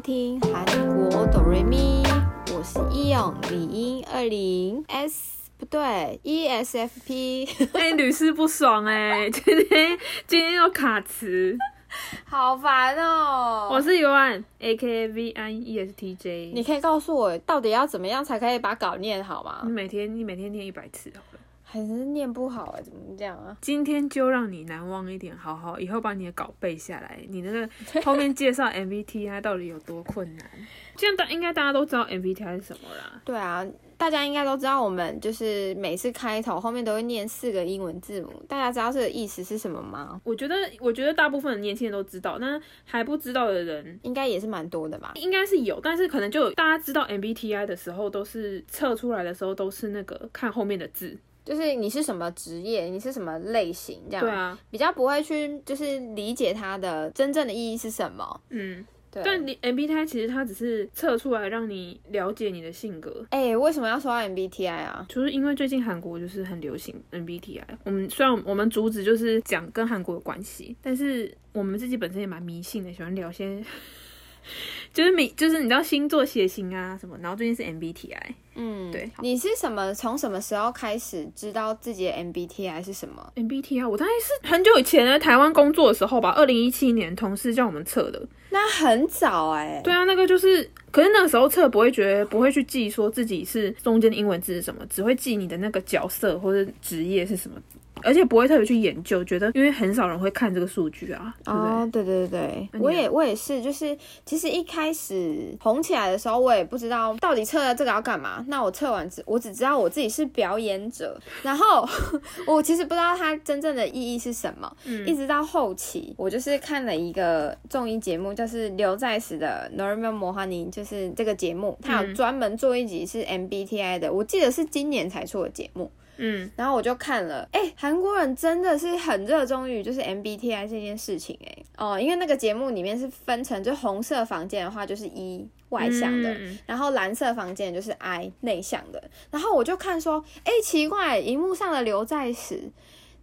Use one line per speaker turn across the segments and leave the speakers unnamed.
听韩国哆瑞咪，我是易勇李英二零 S 不对 ESFP，
哎，屡试不爽哎，今天今天又卡词，
好烦哦。
我是 Yuan AKA VIESTJ，
你可以告诉我到底要怎么样才可以把稿念好吗？
你每天你每天念一百次好了。
还是念不好哎，怎么这样啊？
今天就让你难忘一点，好好，以后把你的稿背下来。你那个 后面介绍 MBTI 到底有多困难？这样大应该大家都知道 MBTI 是什么啦。
对啊，大家应该都知道，我们就是每次开头后面都会念四个英文字母。大家知道这个意思是什么吗？
我觉得，我觉得大部分的年轻人都知道，但还不知道的人
应该也是蛮多的吧？
应该是有，但是可能就大家知道 MBTI 的时候，都是测出来的时候都是那个看后面的字。
就是你是什么职业，你是什么类型，这样
对啊，
比较不会去就是理解它的真正的意义是什么。
嗯，对。但你 MBTI 其实它只是测出来让你了解你的性格。
哎、欸，为什么要说到 MBTI 啊？
就是因为最近韩国就是很流行 MBTI。我们虽然我们主旨就是讲跟韩国有关系，但是我们自己本身也蛮迷信的，喜欢聊些。就是你，就是你知道星座、血型啊什么，然后最近是 MBTI，
嗯，
对。
你是什么？从什么时候开始知道自己的 MBTI 是什么
？MBTI 我大概是很久以前在台湾工作的时候吧，二零一七年同事叫我们测的。
那很早哎、欸。
对啊，那个就是，可是那个时候测不会觉得不会去记说自己是中间的英文字是什么，只会记你的那个角色或者职业是什么。而且不会特别去研究，觉得因为很少人会看这个数据啊。
哦，对对对对，我也我也是，就是其实一开始红起来的时候，我也不知道到底测了这个要干嘛。那我测完只，我只知道我自己是表演者，然后 我其实不知道它真正的意义是什么。嗯，一直到后期，我就是看了一个综艺节目，就是刘在石的《Normal Morning》，就是这个节目，它有专门做一集是 MBTI 的，我记得是今年才出的节目。嗯，然后我就看了，哎、欸，韩国人真的是很热衷于就是 MBTI 这件事情、欸，哎，哦，因为那个节目里面是分成，就红色房间的话就是 E 外向的，嗯、然后蓝色房间就是 I 内向的，然后我就看说，哎、欸，奇怪，荧幕上的刘在石，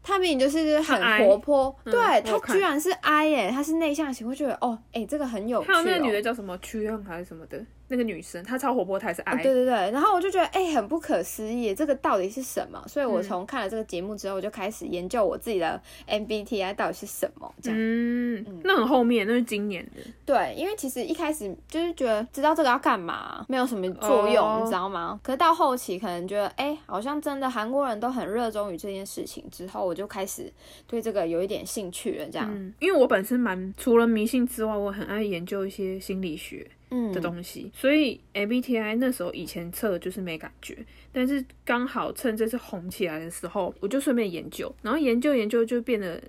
他明明就是很活泼，嗯、对他居然是 I 哎、欸，他是内向型，我觉得哦，哎、欸，这个很有趣、哦。
还有那个女的叫什么曲恩还是什么的？那个女生她超活泼，她也是 I、哦。
对对对，然后我就觉得哎、欸，很不可思议，这个到底是什么？所以我从看了这个节目之后，我就开始研究我自己的 MBTI 到底是什么。这样，嗯，
嗯那很后面，那是今年的。
对，因为其实一开始就是觉得知道这个要干嘛，没有什么作用，哦、你知道吗？可是到后期可能觉得哎、欸，好像真的韩国人都很热衷于这件事情，之后我就开始对这个有一点兴趣了。这样，
嗯、因为我本身蛮除了迷信之外，我很爱研究一些心理学。嗯的东西，所以 MBTI 那时候以前测的就是没感觉，但是刚好趁这次红起来的时候，我就顺便研究，然后研究研究就变得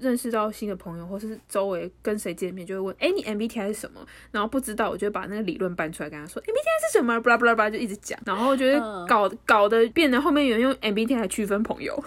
认识到新的朋友，或是周围跟谁见面就会问，哎，你 MBTI 是什么？然后不知道我就把那个理论搬出来跟他说，MBTI 是什么？巴拉巴拉巴拉就一直讲，然后觉得搞搞得变得后面有人用 MBTI 来区分朋友。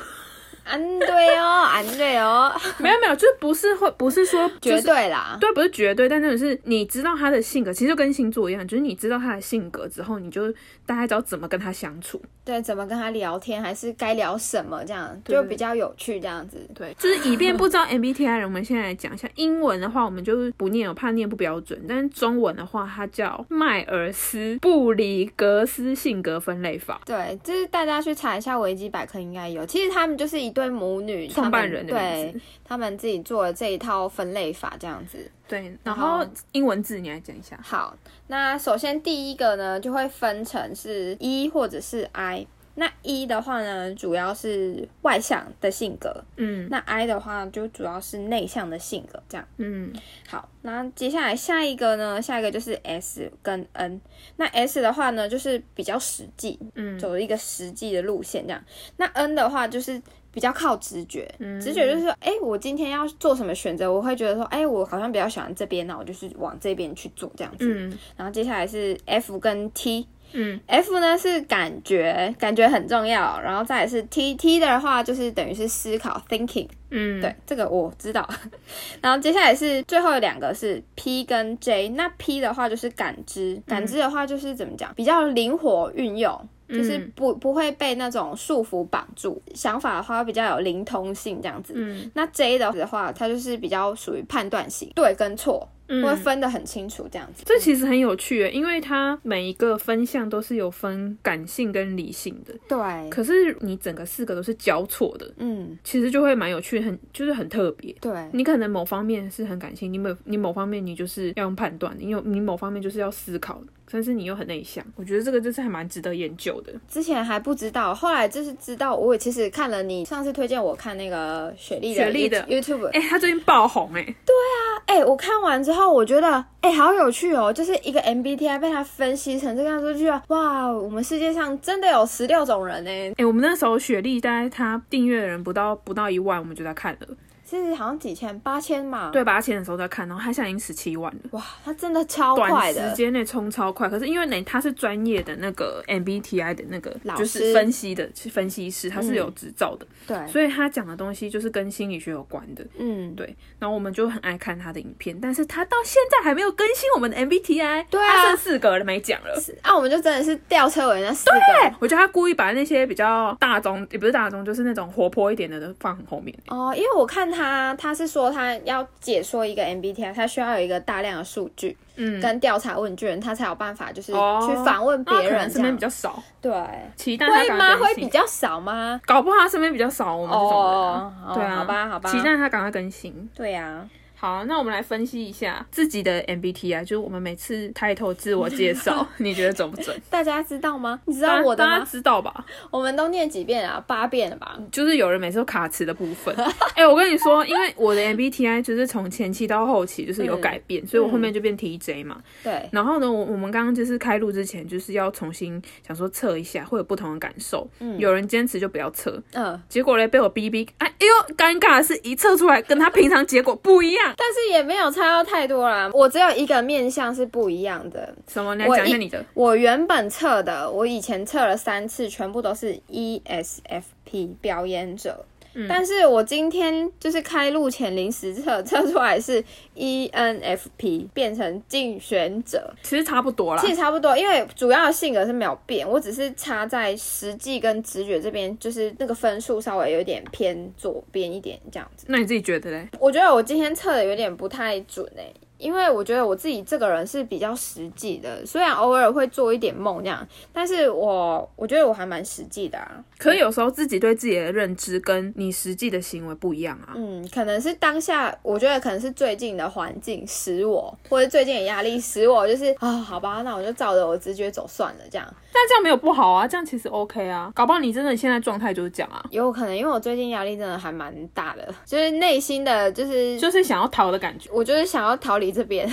安对哦，安对哦，
没有没有，就是不是会不是说、就是、
绝对啦，
对，不是绝对，但那种是你知道他的性格，其实就跟星座一样，就是你知道他的性格之后，你就大概知道怎么跟他相处，
对，怎么跟他聊天，还是该聊什么这样，就比较有趣这样子，
对，就是以便不知道 MBTI 人，我们现在来讲一下英文的话，我们就是不念，我怕念不标准，但是中文的话，它叫迈尔斯布里格斯性格分类法，
对，就是大家去查一下维基百科应该有，其实他们就是一。对母女
创办人的
对，他们自己做了这一套分类法，这样子。
对，然后英文字你来讲一下。
好，那首先第一个呢，就会分成是 E 或者是 I。那 E 的话呢，主要是外向的性格，嗯，那 I 的话就主要是内向的性格，这样，嗯，好，那接下来下一个呢，下一个就是 S 跟 N，那 S 的话呢，就是比较实际，嗯，走一个实际的路线这样，那 N 的话就是比较靠直觉，嗯，直觉就是说，哎，我今天要做什么选择，我会觉得说，哎，我好像比较喜欢这边，那我就是往这边去做这样子，嗯，然后接下来是 F 跟 T。嗯，F 呢是感觉，感觉很重要，然后再来是 T T 的话就是等于是思考 thinking，嗯，对，这个我知道。然后接下来是最后两个是 P 跟 J，那 P 的话就是感知，感知的话就是怎么讲，比较灵活运用，就是不不会被那种束缚绑住，想法的话比较有灵通性这样子。嗯，那 J 的话，它就是比较属于判断型，对跟错。会分得很清楚这样子。
这其实很有趣诶，因为它每一个分项都是有分感性跟理性的。
对。
可是你整个四个都是交错的，嗯，其实就会蛮有趣，很就是很特别。
对。
你可能某方面是很感性，你某你某方面你就是要用判断，你有你某方面就是要思考。但是你又很内向，我觉得这个就是还蛮值得研究的。
之前还不知道，后来就是知道。我也其实看了你上次推荐我看那个雪莉的雪莉的 YouTube，
哎、欸，他最近爆红哎、欸。
对啊，哎、欸，我看完之后我觉得哎、欸，好有趣哦，就是一个 MBTI 被他分析成这个样子，就觉得哇，我们世界上真的有十六种人哎。哎、
欸，我们那时候雪莉大概他订阅的人不到不到一万，我们就在看了。
其实好像几千八千嘛，
对，八千的时候在看，然后他现在已经十七万了。
哇，他真的超快的，
短时间内冲超快。可是因为呢，他是专业的那个 MBTI 的那个，就是分析的分析师，他是有执照的。
对，
所以他讲的东西就是跟心理学有关的。嗯，对。然后我们就很爱看他的影片，但是他到现在还没有更新我们的 MBTI。
对啊，
他剩四个了没讲了。
啊，我们就真的是吊车尾那四个。
对，我觉得他故意把那些比较大众，也不是大众，就是那种活泼一点的都放很后面。
哦，因为我看他，他他是说。他要解说一个 MBTI，他需要有一个大量的数据，嗯，跟调查问卷，他才有办法就是去访问别人。
身边比较少，
对，
期待他
会吗？会比较少吗？
搞不好他身边比较少，我们这种人，对啊，
好吧，好吧，
期待他赶快更新。
对呀。
好，那我们来分析一下自己的 MBTI，就是我们每次抬头自我介绍，你觉得准不准？
大家知道吗？你知道我的吗？
大家知道吧？
我们都念几遍啊？八遍了吧？
就是有人每次都卡词的部分。哎、欸，我跟你说，因为我的 MBTI 就是从前期到后期就是有改变，嗯、所以我后面就变 TJ 嘛。
对、嗯。
然后呢，我我们刚刚就是开录之前，就是要重新想说测一下，会有不同的感受。嗯。有人坚持就不要测。嗯。结果嘞，被我逼逼，哎哎呦，尴尬的是一测出来跟他平常结果不一样。
但是也没有。差到太多啦，我只有一个面相是不一样的。
什么？你讲一下你的。
我，我原本测的，我以前测了三次，全部都是 ESFP 表演者。嗯，但是我今天就是开录前临时测测出来是 ENFP 变成竞选者，
其实差不多啦。
其实差不多，因为主要的性格是没有变，我只是差在实际跟直觉这边，就是那个分数稍微有点偏左边一点这样子。
那你自己觉得嘞？
我觉得我今天测的有点不太准哎、欸。因为我觉得我自己这个人是比较实际的，虽然偶尔会做一点梦这样，但是我我觉得我还蛮实际的啊。
可是有时候自己对自己的认知跟你实际的行为不一样啊。
嗯，可能是当下，我觉得可能是最近的环境使我，或者最近的压力使我，就是啊、哦，好吧，那我就照着我直觉走算了这样。
但这样没有不好啊，这样其实 OK 啊。搞不好你真的现在状态就是这样啊。
有可能，因为我最近压力真的还蛮大的，就是内心的就是
就是想要逃的感觉。
我就是想要逃离。这边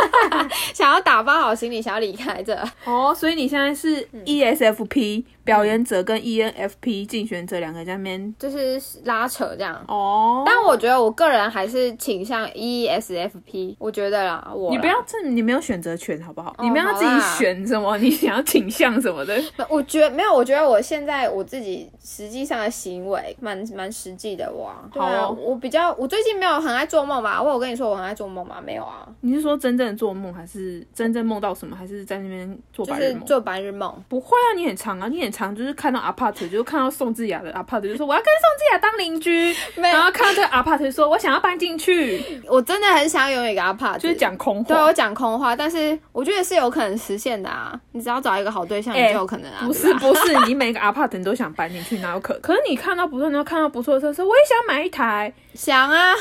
想要打包好行李，想要离开这
哦，所以你现在是 ESFP。嗯表演者跟 ENFP 竞选者两个在那边
就是拉扯这样哦，但我觉得我个人还是倾向 ESFP，我觉得啦，我
你不要这你没有选择权好不好？哦、你不要自己选什么，你想要倾向什么的。
我觉得没有，我觉得我现在我自己实际上的行为蛮蛮实际的哇。对啊，哦、我比较我最近没有很爱做梦吧？我有跟你说我很爱做梦吗？没有啊。
你是说真正的做梦，还是真正梦到什么？还是在那边做白日梦？
做白日梦？
不会啊，你很长啊，你很。常就是看到阿帕特就是看到宋智雅的阿帕特就说我要跟宋智雅当邻居，然后看到这个 apart 就说我想要搬进去。
我真的很想拥有一个 apart，
就是讲空话。
对，我讲空话，但是我觉得是有可能实现的啊。你只要找一个好对象，欸、你就有可能啊。
不是 不是，你每个阿帕特你都想搬进去，哪有可能？可是你看到不错，你看到不错的车，说我也想买一台，
想啊，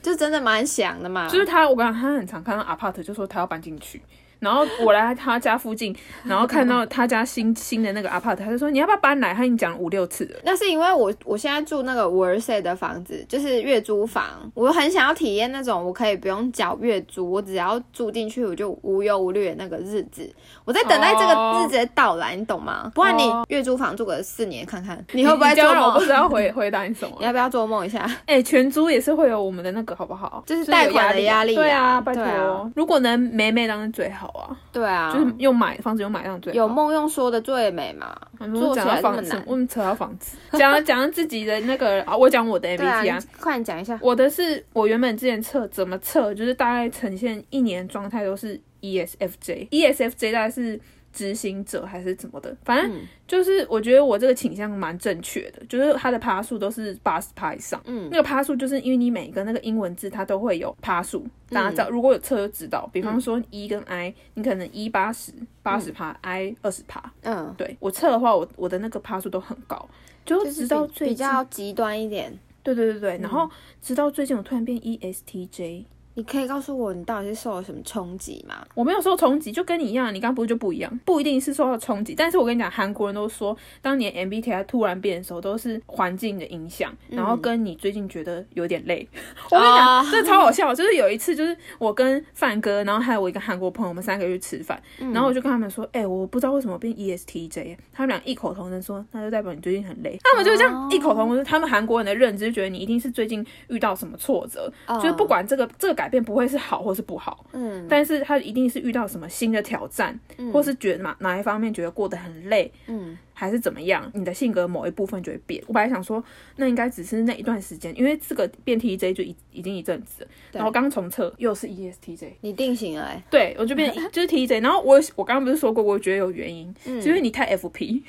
就真的蛮想的嘛。
就是他，我跟他他很常看到阿帕特就说他要搬进去。然后我来他家附近，然后看到他家新新的那个 apart，他就说，你要不要搬来？他已经讲了五六次了。
那是因为我我现在住那个 Versailles 的房子，就是月租房，我很想要体验那种我可以不用缴月租，我只要住进去我就无忧无虑的那个日子。我在等待这个日子的到来，你懂吗？不然你月租房住个四年看看，你会不会做梦？
我不知道 回回答你什么。
你要不要做梦一下？
哎，全租也是会有我们的那个好不好？
就是贷款的压力。
对啊，拜托，如果能美美当然最好啊。
对啊，
就是又买房子又买上最好。
有梦用说的最美嘛？做起来房子，
我们扯到房子，讲 讲自己的那个啊，我讲我的 MBTI 啊，
快点讲一下。
我的是我原本之前测怎么测，就是大概呈现一年状态都是 ESFJ，ESFJ 大概是执行者还是怎么的，反正就是我觉得我这个倾向蛮正确的，就是它的趴数都是八十趴以上。嗯，那个趴数就是因为你每一个那个英文字它都会有趴数，大家知道，如果有测就知道。比方说 E 跟 I，你可能 E 八十八十趴，I 二十趴。嗯，对我测的话，我我的那个趴数都很高，就直到最
比较极端一点。
对对对对，然后直到最近我突然变 ESTJ。
你可以告诉我，你到底是受了什么冲击吗？
我没有受冲击，就跟你一样，你刚不是就不一样，不一定是受到冲击。但是我跟你讲，韩国人都说，当年 MBTI 突然变的时候，都是环境的影响，然后跟你最近觉得有点累。嗯、我跟你讲，这超好笑，就是有一次，就是我跟范哥，然后还有我一个韩国朋友，我们三个去吃饭，然后我就跟他们说，哎、欸，我不知道为什么变 ESTJ，他们俩异口同声说，那就代表你最近很累。他们就这样异口同声，他们韩国人的认知觉得你一定是最近遇到什么挫折，就是不管这个这个改变不会是好。或是不好，嗯，但是他一定是遇到什么新的挑战，嗯，或是觉得哪哪一方面觉得过得很累，嗯。还是怎么样？你的性格某一部分就会变。我本来想说，那应该只是那一段时间，因为这个变 TJ 就已已经一阵子了。然后刚重测又是 ESTJ，
你定型了、欸。
对，我就变就是 TJ。然后我我刚刚不是说过，我觉得有原因，嗯，是因为你太 FP。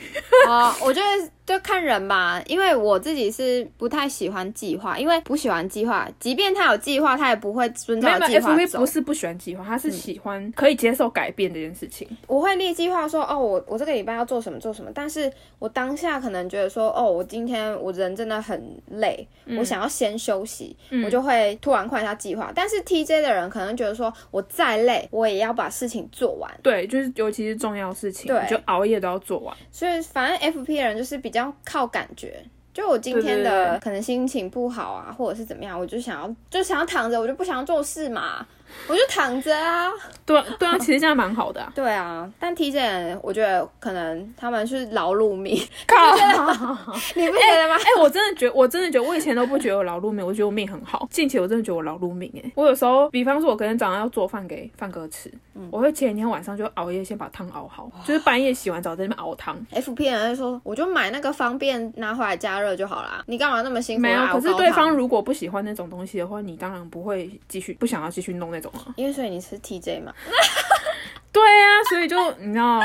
哦，我觉得就看人吧，因为我自己是不太喜欢计划，因为不喜欢计划，即便他有计划，他也不会遵照计划走。没有没有
，FP 不是不喜欢计划，他是喜欢可以接受改变这件事情。
我会列计划说，哦，我我这个礼拜要做什么做什么，但是。我当下可能觉得说，哦，我今天我人真的很累，嗯、我想要先休息，嗯、我就会突然换一下计划。但是 TJ 的人可能觉得说，我再累，我也要把事情做完。
对，就是尤其是重要事情，对，就熬夜都要做完。
所以反正 FP 的人就是比较靠感觉，就我今天的可能心情不好啊，或者是怎么样，我就想要就想要躺着，我就不想要做事嘛。我就躺着啊，
对对啊，其实这样蛮好的啊。
对啊，但体检我觉得可能他们是劳碌命，
靠，
你不觉得吗？
哎、欸欸，我真的觉得，我真的觉得，我以前都不觉得我劳碌命，我觉得我命很好。近期我真的觉得我劳碌命，哎，我有时候，比方说，我可能早上要做饭给范哥吃，嗯、我会前一天晚上就熬夜先把汤熬好，就是半夜洗完澡在那边熬汤。
FP 人就说，我就买那个方便拿回来加热就好啦。你干嘛那么辛苦？
没有，可是对方如果不喜欢那种东西的话，你当然不会继续，不想要继续弄那种啊。
因为所以你。是 TJ 嘛？
对呀、啊，所以就你知道，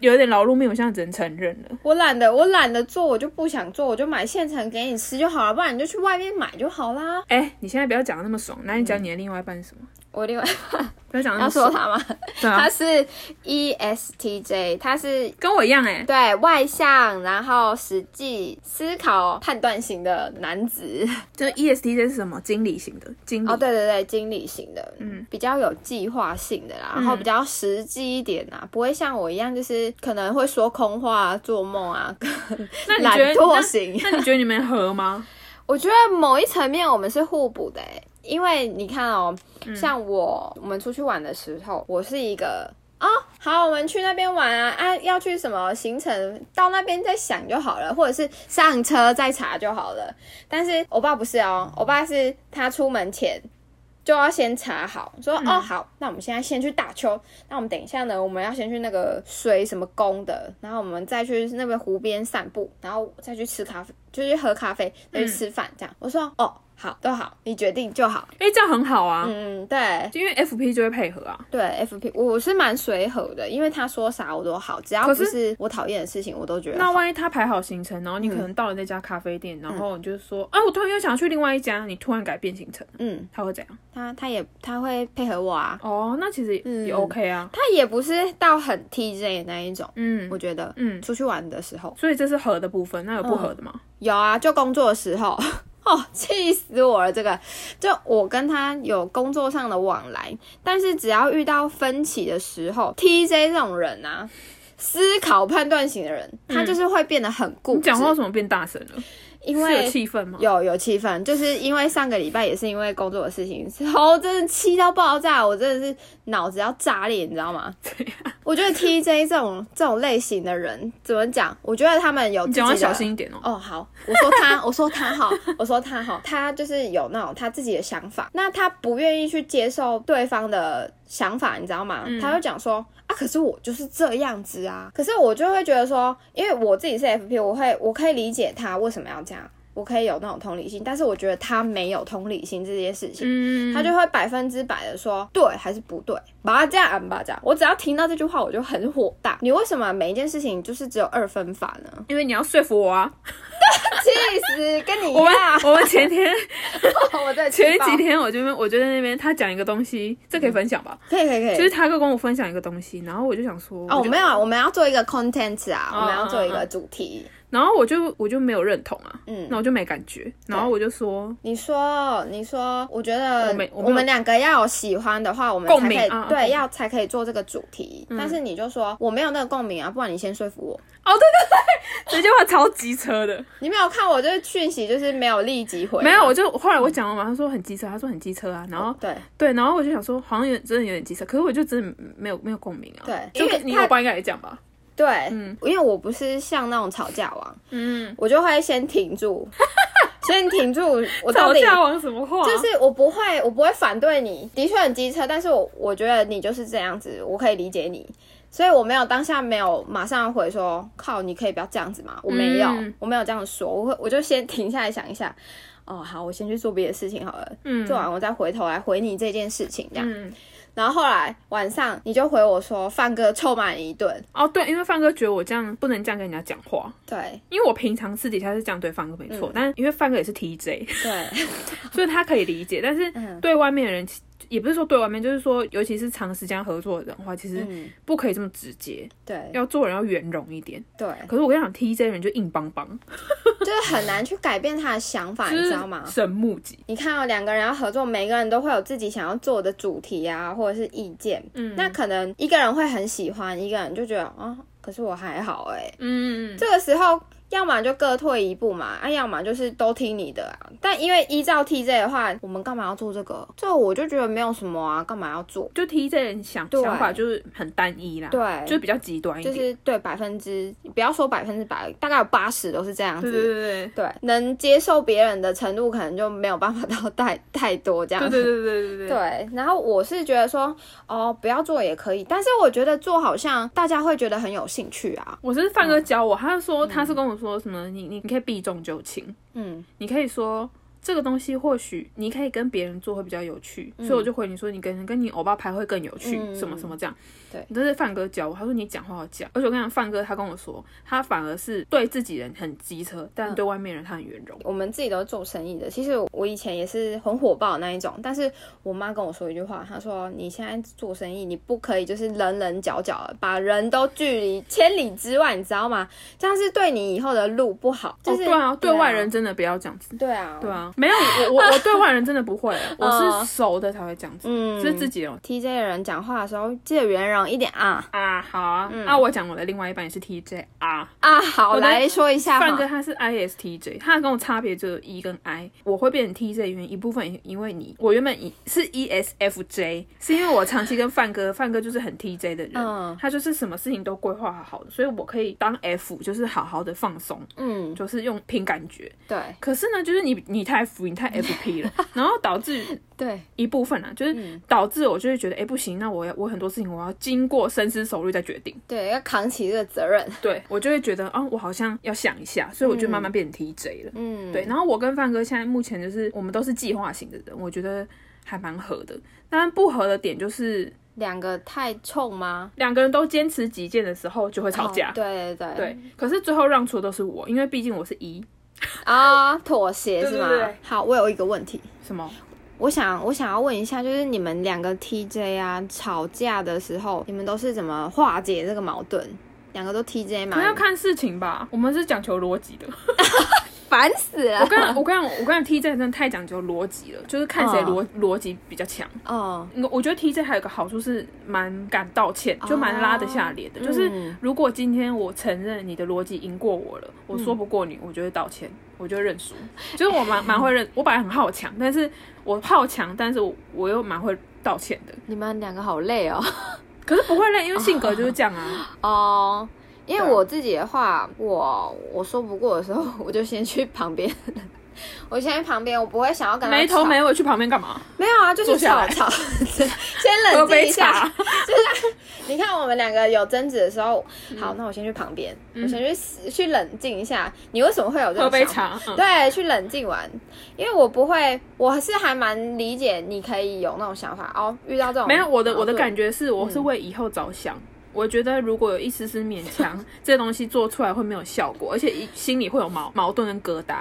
有点劳碌命，我现在只能承认了。
我懒得，我懒得做，我就不想做，我就买现成给你吃就好了，不然你就去外面买就好啦。
哎、欸，你现在不要讲的那么爽，那你讲你的另外一半是什么？
我另外。
要
说他吗？啊、他是 ESTJ，他是
跟我一样哎、欸，
对，外向，然后实际思考、判断型的男子。
就 ESTJ 是什么？经理型的，经理。
哦，对对对，经理型的，嗯，比较有计划性的啦，然后比较实际一点啊，不会像我一样，就是可能会说空话、做梦啊，懒惰型
那。那你觉得你们合吗？
我觉得某一层面我们是互补的、欸，因为你看哦、喔，像我，我们出去玩的时候，我是一个啊、哦，好，我们去那边玩啊，啊，要去什么行程，到那边再想就好了，或者是上车再查就好了。但是我爸不是哦，我爸是他出门前就要先查好，说哦好，那我们现在先去打球，那我们等一下呢，我们要先去那个水什么宫的，然后我们再去那个湖边散步，然后再去吃咖啡。就去喝咖啡，再去吃饭，这样。嗯、我说哦，好，都好，你决定就好。
哎，这样很好啊。
嗯，对，
因为 FP 就会配合啊。
对，FP 我是蛮随和的，因为他说啥我都好，只要不是我讨厌的事情，我都觉得。
那万一他排好行程，然后你可能到了那家咖啡店，嗯、然后你就说啊，我突然又想去另外一家，你突然改变行程，嗯，他会怎样？
他他也他会配合我啊。
哦，那其实也 OK 啊。
他也不是到很 TJ 那一种，嗯，我觉得，嗯，出去玩的时候，
所以这是合的部分，那有不合的吗？嗯
有啊，就工作的时候，哦，气死我了！这个，就我跟他有工作上的往来，但是只要遇到分歧的时候，TJ 这种人啊，思考判断型的人，他就是会变得很固执。
你讲话为什么变大声了？
因为
有气氛吗？
有有气氛，就是因为上个礼拜也是因为工作的事情，哦，真的气到爆炸，我真的是脑子要炸裂，你知道吗？我觉得 TJ 这种这种类型的人怎么讲？我觉得他们有
讲话小心一点哦。
哦，好，我说他，我说他好，我说他好，他就是有那种他自己的想法，那他不愿意去接受对方的想法，你知道吗？嗯、他就讲说。啊！可是我就是这样子啊！可是我就会觉得说，因为我自己是 FP，我会我可以理解他为什么要这样。我可以有那种同理心，但是我觉得他没有同理心这件事情，嗯、他就会百分之百的说对还是不对，把他这样吧这样。我只要听到这句话，我就很火大。你为什么每一件事情就是只有二分法呢？
因为你要说服我啊！
气死，跟你一样。
我们我们前天，
我在
前几天，我就我就在那边，他讲一个东西，这可以分享吧？
可以可以可以。
就是他跟我分享一个东西，然后我就想说，
哦，没有，我们要做一个 content 啊，我们要做一个主题。
然后我就我就没有认同啊，嗯，那我就没感觉，然后我就说，
你说你说，我觉得我们我们两个要有喜欢的话，我们才可以对，要才可以做这个主题。但是你就说我没有那个共鸣啊，不然你先说服我。
哦，对 对对，这句话超机车的。
你没有看我这个讯息，就是没有立即回。
没有，我就后来我讲了嘛，他说很机车，他说很机车啊，然后对对，然后我就想说好像有真的有点机车，可是我就真的没有没有共鸣啊。
对，
就你我爸应该也讲吧。
对，嗯，因为我不是像那种吵架王，嗯，我就会先停住，先停住。我到底
吵架王什么话？
就是我不会，我不会反对你，的确很机车，但是我我觉得你就是这样子，我可以理解你，所以我没有当下没有马上回说，靠，你可以不要这样子嘛？我没有，嗯、我没有这样说，我会我就先停下来想一下，哦，好，我先去做别的事情好了，嗯，做完我再回头来回你这件事情，这样。嗯然后后来晚上你就回我说，范哥臭骂你一顿
哦，对，因为范哥觉得我这样不能这样跟人家讲话，
对，
因为我平常私底下是这样对范哥没错，嗯、但是因为范哥也是 TJ，
对，
所以他可以理解，但是对外面的人。也不是说对外面，就是说，尤其是长时间合作的人的话，其实不可以这么直接。对，要做人要圆融一点。对。可是我跟你讲，TJ 人就硬邦邦，
就是很难去改变他的想法，你知道吗？
神木吉，
你看哦，两个人要合作，每个人都会有自己想要做的主题啊，或者是意见。嗯。那可能一个人会很喜欢，一个人就觉得啊，可是我还好哎。嗯。这个时候。要么就各退一步嘛，啊，要么就是都听你的啊。但因为依照 TJ 的话，我们干嘛要做这个？这我就觉得没有什么啊，干嘛要做？
就 TJ 人想想法就是很单一啦，对，就比较极端一点。
就是对百分之，不要说百分之百，大概有八十都是这样子。
对对对
对，能接受别人的程度可能就没有办法到太 太多这样子。
对对对对对对。
对，然后我是觉得说，哦，不要做也可以，但是我觉得做好像大家会觉得很有兴趣啊。
我是范哥教我，他就说他是跟我说什么，你你。你可以避重就轻，嗯，你可以说。这个东西或许你可以跟别人做会比较有趣，嗯、所以我就回你说，你跟跟你欧巴拍会更有趣，嗯、什么什么这样。对，都是范哥教我，他说你讲话要讲，而且我跟你讲，范哥他跟我说，他反而是对自己人很机车，但对外面人他很圆融。
我们自己都是做生意的，其实我以前也是很火爆的那一种，但是我妈跟我说一句话，她说你现在做生意，你不可以就是棱棱角角的，把人都距离千里之外，你知道吗？这样是对你以后的路不好。就是、
哦、对啊，对外人真的不要这样子。
对啊，
对啊。没有我我我对外人真的不会，我是熟的才会这样子，嗯，是自己哦。
TJ 的人讲话的时候记得圆融一点啊。
啊，好啊，那我讲我的另外一半也是 TJ 啊。
啊，好，来说一下，
范哥他是 ISTJ，他跟我差别就是 E 跟 I，我会变成 TJ 原因一部分因为你，我原本是 ESFJ，是因为我长期跟范哥，范哥就是很 TJ 的人，嗯，他就是什么事情都规划好好的，所以我可以当 F，就是好好的放松，嗯，就是用凭感觉，对。可是呢，就是你你太太。FP 了，然后导致 对一部分啊，就是导致我就会觉得，哎，不行，那我要我很多事情我要经过深思熟虑再决定，
对，要扛起这个责任，
对我就会觉得，哦，我好像要想一下，所以我就慢慢变成 TJ 了，嗯，对，然后我跟范哥现在目前就是我们都是计划型的人，我觉得还蛮合的，但不合的点就是
两个太冲吗？
两个人都坚持己见的时候就会吵架，
对对对，
可是最后让出的都是我，因为毕竟我是一。
啊，妥协是吗？
对对对，
好，我有一个问题，
什么？
我想，我想要问一下，就是你们两个 TJ 啊，吵架的时候，你们都是怎么化解这个矛盾？两个都 TJ 吗？
要看事情吧，我们是讲求逻辑的。
烦死了！
我刚我刚我跟 TJ 真的太讲究逻辑了，就是看谁逻逻辑比较强。哦，我觉得 TJ 还有个好处是蛮敢道歉，就蛮拉得下脸的。就是如果今天我承认你的逻辑赢过我了，我说不过你，我就会道歉，我就认输。就是我蛮蛮会认，我本来很好强，但是我好强，但是我我又蛮会道歉的。
你们两个好累哦，
可是不会累，因为性格就是这样啊。
哦。因为我自己的话，我我说不过的时候，我就先去旁边。我先去旁边，我不会想要跟他
没头没尾去旁边干嘛？
没有啊，就是吵吵，先冷静一下。就是你看我们两个有争执的时候，好，那我先去旁边，我先去去冷静一下。你为什么会有这种想法？对，去冷静完，因为我不会，我是还蛮理解你可以有那种想法哦。遇到这种
没有，我的我的感觉是，我是为以后着想。我觉得如果有一丝丝勉强，这东西做出来会没有效果，而且心里会有矛矛盾跟疙瘩。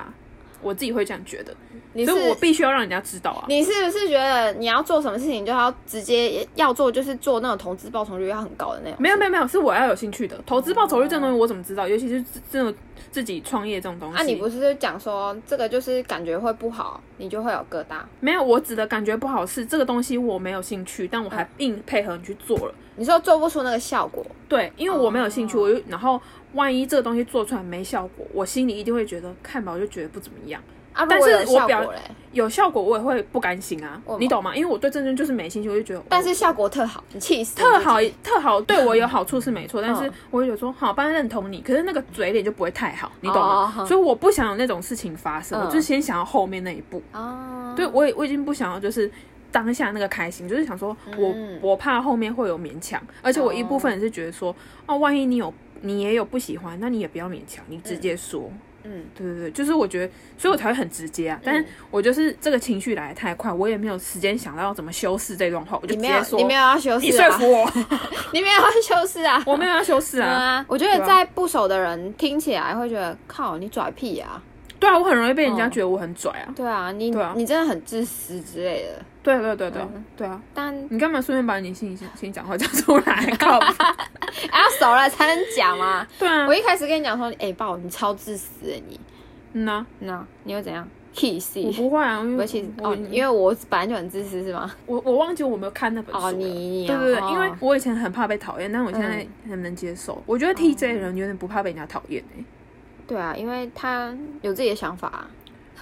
我自己会这样觉得，你所以我必须要让人家知道啊。
你是不是觉得你要做什么事情就要直接要做，就是做那种投资报酬率要很高的那种？
没有没有没有，是我要有兴趣的。投资报酬率这种东西我怎么知道？尤其是这种自己创业这种东西。
那、啊、你不是讲说这个就是感觉会不好，你就会有疙瘩？
没有，我指的感觉不好是这个东西我没有兴趣，但我还硬配合你去做了。
你说做不出那个效果？
对，因为我没有兴趣，我就然后万一这个东西做出来没效果，我心里一定会觉得看吧，我就觉得不怎么样。
啊、
但是我表有效果，我也会不甘心啊，你懂吗？因为我对这件就是没兴趣，我就觉得。
但是效果特好，你气死！
特好，特好，对我有好处是没错，但是我会觉得说好，帮他认同你，可是那个嘴脸就不会太好，你懂吗？所以我不想有那种事情发生，我就先想要后面那一步。哦，对我也我已经不想要就是当下那个开心，就是想说我我怕后面会有勉强，而且我一部分也是觉得说哦，万一你有你也有不喜欢，那你也不要勉强，你直接说。嗯，对对对，就是我觉得，所以我才会很直接啊。嗯、但是我就是这个情绪来得太快，我也没有时间想到要怎么修饰这段话，我就直接说。
你没有要修饰，
你说服我。
你没有要修饰啊？
我没有要修饰啊。
啊我觉得在不熟的人听起来会觉得，靠，你拽屁呀！
对啊，我很容易被人家觉得我很拽啊。
对啊，你对啊，你真的很自私之类的。
对对对对对啊！但你干嘛顺便把你心里心里讲话讲出来？靠！
要 熟了才能讲嘛。
对啊，
我一开始跟你讲说，哎，爸，你超自私的你。
嗯呐，
那你又怎样？Kiss？
我不会啊，
而且哦，因为我本来就很自私，是吗？
我我忘记我没有看那本书。哦，
你
对对对，因为我以前很怕被讨厌，但我现在很能接受。我觉得 TJ 人有点不怕被人家讨厌诶。
对啊，因为他有自己的想法，啊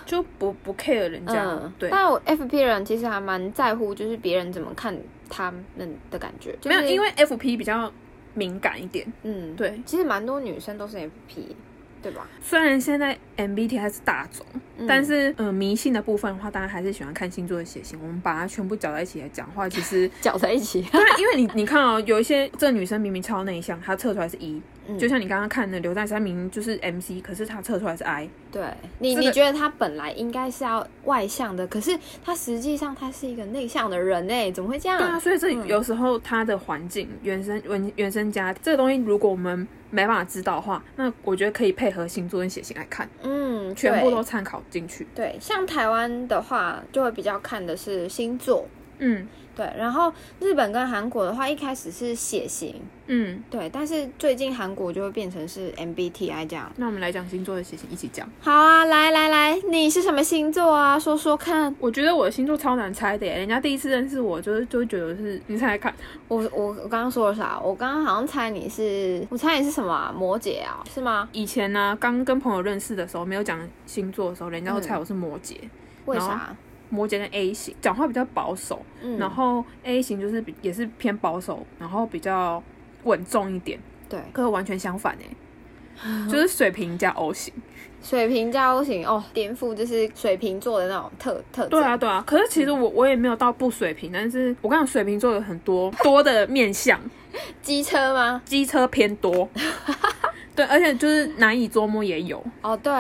就不不 care 人家。对。
但我 FP 人其实还蛮在乎，就是别人怎么看他们的感觉。
没有，因为 FP 比较敏感一点。嗯，对。
其实蛮多女生都是 FP。对吧？
虽然现在 MBTI 是大众，嗯、但是呃迷信的部分的话，当然还是喜欢看星座的血型。我们把它全部搅在一起来讲话，其实
搅在一起。
对，因为你你看哦，有一些这女生明明超内向，她测出来是 E。就像你刚刚看的刘在山明明就是 M C，可是她测出来是 I。
对你，这个、你觉得她本来应该是要外向的，可是她实际上她是一个内向的人哎？怎么会这样？
对啊，所以这有时候她的环境、嗯、原生原原生家这个东西，如果我们没办法知道的话，那我觉得可以配合星座跟血型来看，嗯，全部都参考进去。
对，像台湾的话，就会比较看的是星座，嗯。对，然后日本跟韩国的话，一开始是血型，嗯，对，但是最近韩国就会变成是 MBTI 这样。
那我们来讲星座的血型，一起讲。
好啊，来来来，你是什么星座啊？说说看。
我觉得我的星座超难猜的耶，人家第一次认识我，就是就会觉得是，你猜猜看。
我我我刚刚说了啥？我刚刚好像猜你是，我猜你是什么啊？摩羯啊？是吗？
以前呢、啊，刚跟朋友认识的时候，没有讲星座的时候，人家会猜我是摩羯。嗯、
为啥？
摩羯跟 A 型讲话比较保守，嗯、然后 A 型就是也是偏保守，然后比较稳重一点。对，可是完全相反哎，就是水瓶加 O 型，
水瓶加 O 型哦，颠覆就是水瓶座的那种特特质。
对啊，对啊。可是其实我我也没有到不水瓶，但是我跟你讲水瓶座有很多多的面相，
机车吗？
机车偏多。对，而且就是难以捉摸也有
哦，对，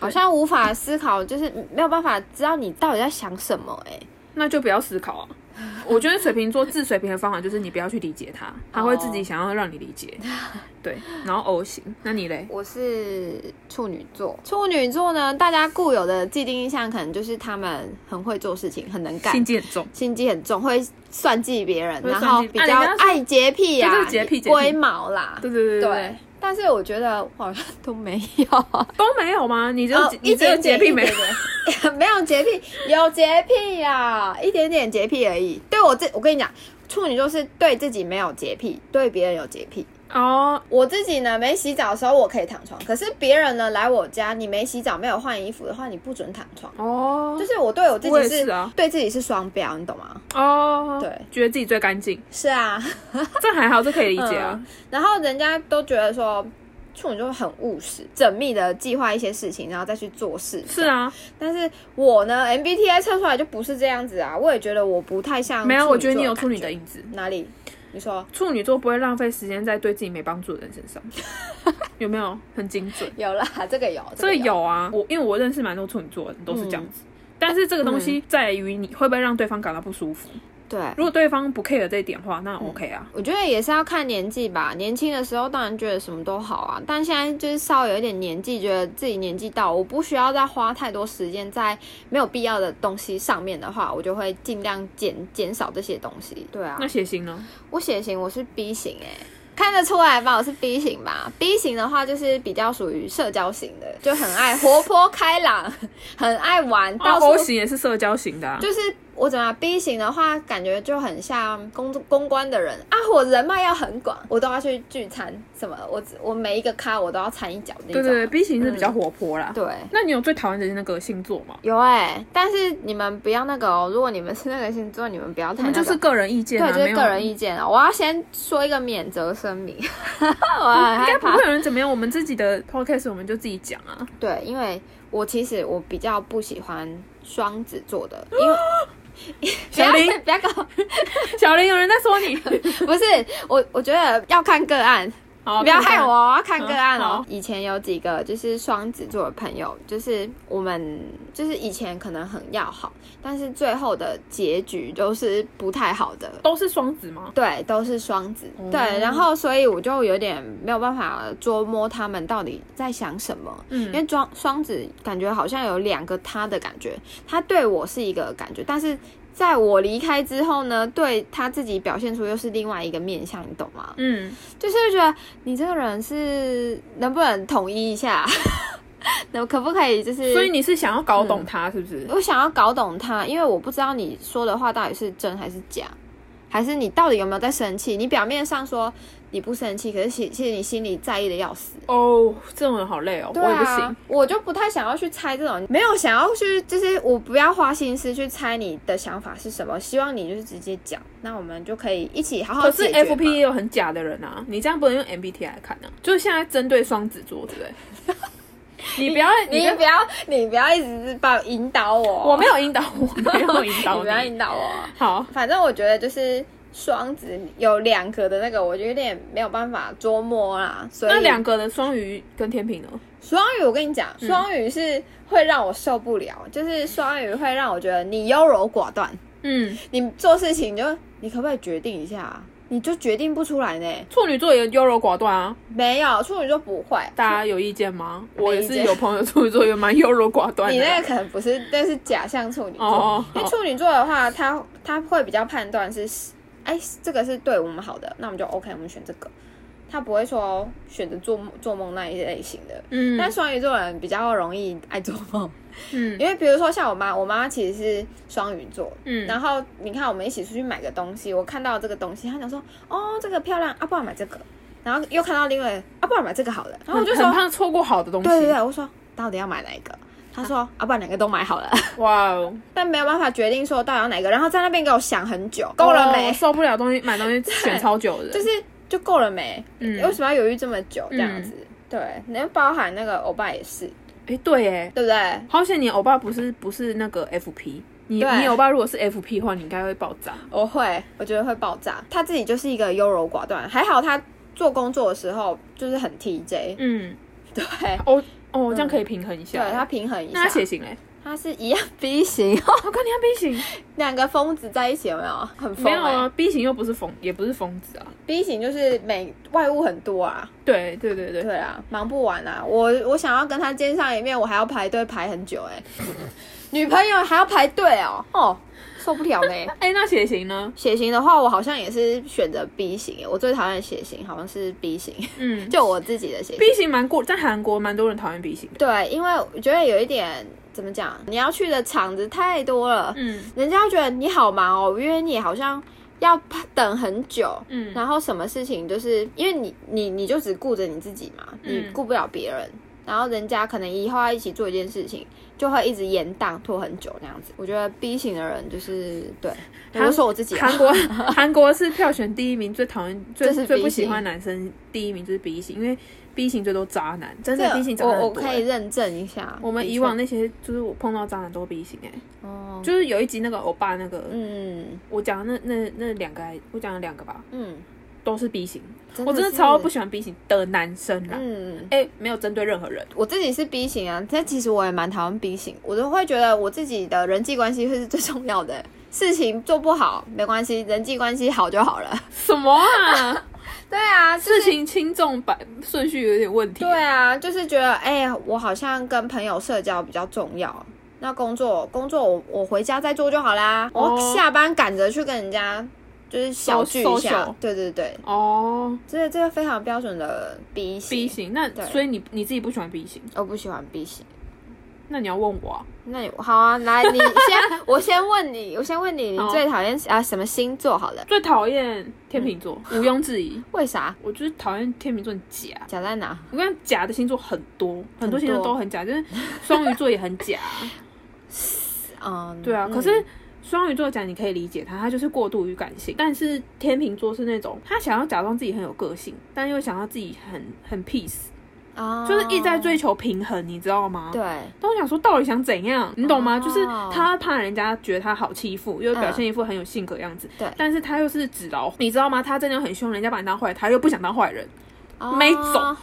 好像无法思考，就是没有办法知道你到底在想什么，哎，
那就不要思考啊。我觉得水瓶座治水瓶的方法就是你不要去理解他，他会自己想要让你理解。对，然后 O 型，那你嘞？
我是处女座，处女座呢，大家固有的既定印象可能就是他们很会做事情，很能干，
心机很重，
心机很重，会算计别人，然后比较爱洁癖呀，
洁癖，
龟毛啦，
对对对对。
但是我觉得好像都没有，
都没有吗？你就你只有洁癖没有？
没有洁癖，有洁癖呀，一点点洁癖而已。对我这，我跟你讲，处女座是对自己没有洁癖，对别人有洁癖。哦，oh, 我自己呢，没洗澡的时候我可以躺床，可是别人呢来我家，你没洗澡没有换衣服的话，你不准躺床。哦，oh, 就是我对我自己是，是啊，对自己是双标，你懂吗？哦，oh, 对，
觉得自己最干净。
是啊，
这还好，这可以理解啊。
嗯，然后人家都觉得说处女座很务实，缜密的计划一些事情，然后再去做事。
是啊，
但是我呢，MBTI 测出来就不是这样子啊。我也觉得我不太像。
没有，我觉得你有处女的影子。
哪里？你说
处女座不会浪费时间在对自己没帮助的人身上，有没有？很精准？
有啦，这个有，
这个有。啊。我因为我认识蛮多处女座的人都是这样子，嗯、但是这个东西在于你会不会让对方感到不舒服。
对，
如果对方不 care 这一点的话，那 OK 啊。
我觉得也是要看年纪吧。年轻的时候当然觉得什么都好啊，但现在就是稍微有一点年纪，觉得自己年纪到，我不需要再花太多时间在没有必要的东西上面的话，我就会尽量减减少这些东西。对啊。
那血型呢？
我血型我是 B 型哎、欸。看得出来吧，我是 B 型吧？B 型的话就是比较属于社交型的，就很爱活泼开朗，很爱玩。到
O 型也是社交型的，啊，
就是我怎么样？B 型的话，感觉就很像公公关的人啊，我人脉要很广，我都要去聚餐什么，我我每一个咖我都要掺一脚那种。
对对对，B 型是比较活泼啦，嗯。对，
那
你有最讨厌的那个星座吗？
有哎，欸，但是你们不要那个哦，如果你们是那个星座，你们不要太，那个。
就是个人意见，啊，
对，就是个人意见啊。我要先说一个免责声明。
我应该不会有人怎么样，我们自己的 podcast 我们就自己讲啊。
对，因为我其实我比较不喜欢双子座的，因为
小林？不要搞，小林有人在说你，
不是我，我觉得要看个案。好，不要害我，我要看个案哦。以前有几个就是双子座的朋友，就是我们就是以前可能很要好，但是最后的结局都是不太好的。
都是双子吗？
对，都是双子。对，然后所以我就有点没有办法捉摸他们到底在想什么。嗯，因为双双子感觉好像有两个他的感觉，他对我是一个感觉，但是。在我离开之后呢，对他自己表现出又是另外一个面相，你懂吗？嗯，就是觉得你这个人是能不能统一一下？那可不可以就是？
所以你是想要搞懂他，是不是？
嗯，我想要搞懂他，因为我不知道你说的话到底是真还是假，还是你到底有没有在生气？你表面上说。你不生气，可是其其实你心里在意的要死
哦。Oh, 这种人好累哦，我也不行，
我就不太想要去猜这种，没有想要去，就是我不要花心思去猜你的想法是什么。希望你就是直接讲，那我们就可以一起好好。
可是 FP 也有很假的人啊，你这样不能用 MBTI 来看呢、啊。就是现在针对双子座，对不对？你不要，
你不要，你不要一直把引导我，
我没有引导，我没有引导你，
你不要引导我。
好，
反正我觉得就是。双子有两个的那个，我就有点没有办法捉摸啦。所以
那两个的双鱼跟天平呢？
双鱼，我跟你讲，双鱼是会让我受不了，嗯、就是双鱼会让我觉得你优柔寡断。嗯，你做事情就你可不可以决定一下？你就决定不出来呢？
处女座也优柔寡断啊？
没有，处女座不会。
大家有意见吗？我也是有朋友处女座也蛮优柔寡断的。
你那个可能不是，但是假象处女座。哦、因为处女座的话，他他会比较判断是。哎，这个是对我们好的，那我们就 OK，我们选这个。他不会说选择做梦做梦那一类型的，嗯。但双鱼座人比较容易爱做梦，嗯。因为比如说像我妈，我妈其实是双鱼座，嗯。然后你看我们一起出去买个东西，我看到这个东西，她想说哦这个漂亮啊，不然买这个。然后又看到另外啊，不然买这个好了。然后我就说
很怕错过好的东西。
对对对，我说到底要买哪一个？他说：“啊，不然两个都买好了。”哇哦！但没有办法决定说到底要哪个，然后在那边给我想很久，够了没？
我受不了东西，买东西选超久的，
就是就够了没？嗯，为什么要犹豫这么久？这样子，对，能包含那个欧巴也是，
哎，对，哎，
对不对？
好险你欧巴不是不是那个 FP，你你欧巴如果是 FP 的话，你应该会爆炸。
我会，我觉得会爆炸。他自己就是一个优柔寡断，还好他做工作的时候就是很 TJ。嗯，对。
哦。哦，这样可以平衡一下。
对，它平衡一下。
那他血型嘞？
它是一样 B 型。
我跟你讲 B 型，
两个疯子在一起有没有？很疯、欸。没
有啊，B 型又不是疯，也不是疯子啊。
B 型就是每外物很多啊。
对对对对。
对啊，忙不完啊。我我想要跟他见上一面，我还要排队排很久哎、欸。女朋友还要排队哦。哦。受不了嘞！
哎、欸，那血型呢？
血型的话，我好像也是选择 B 型。我最讨厌血型好像是 B 型。嗯，就我自己的血型。
B 型蛮过，在韩国蛮多人讨厌 B 型的。
对，因为我觉得有一点怎么讲，你要去的场子太多了。嗯，人家觉得你好忙哦，因为你好像要等很久。嗯，然后什么事情就是因为你你你就只顾着你自己嘛，你顾不了别人。嗯然后人家可能以后要一起做一件事情，就会一直延宕拖很久那样子。我觉得 B 型的人就是对，比如说我自己，
韩国 韩国是票选第一名最讨厌最最不喜欢男生第一名就是 B 型，因为 B 型最多渣男，真的 B 型渣男
我我可以认证一下。
我们以往那些就是我碰到渣男都是 B 型哎、欸，哦，就是有一集那个欧巴那个，嗯，我讲的那那那两个，我讲了两个吧，嗯，都是 B 型，真我真的超不喜欢 B 型的男生啦，嗯，哎、欸，没有针对任何人，
我自己是 B 型啊，但其实我也蛮讨厌 B 型，我都会觉得我自己的人际关系会是最重要的，事情做不好没关系，人际关系好就好了。
什么啊？
对啊，就是、
事情轻重摆顺序有点问题。
对啊，就是觉得哎、欸，我好像跟朋友社交比较重要。那工作工作我我回家再做就好啦。哦、我下班赶着去跟人家就是小聚一下。对对对。哦，这这个非常标准的 B 型。
B 型，那对所以你你自己不喜欢 B 型？
我不喜欢 B 型。
那你要问我啊？
那你好啊，来，你 先，我先问你，我先问你，你最讨厌啊什么星座？好了，
最讨厌天秤座，毋庸置疑。
为啥？
我就是讨厌天秤座很假，
假在哪？
我跟你讲，假的星座很多，很多星座都很假，就是双鱼座也很假。嗯，对啊。可是双鱼座讲，你可以理解他，他就是过度于感性。但是天秤座是那种他想要假装自己很有个性，但又想要自己很很 peace。Oh, 就是一直在追求平衡，你知道吗？
对。
但我想说，到底想怎样？你懂吗？Oh. 就是他怕人家觉得他好欺负，又表现一副很有性格样子。对。但是他又是纸老虎，你知道吗？他真的很凶，人家把你当坏，他又不想当坏人。Oh. 没种，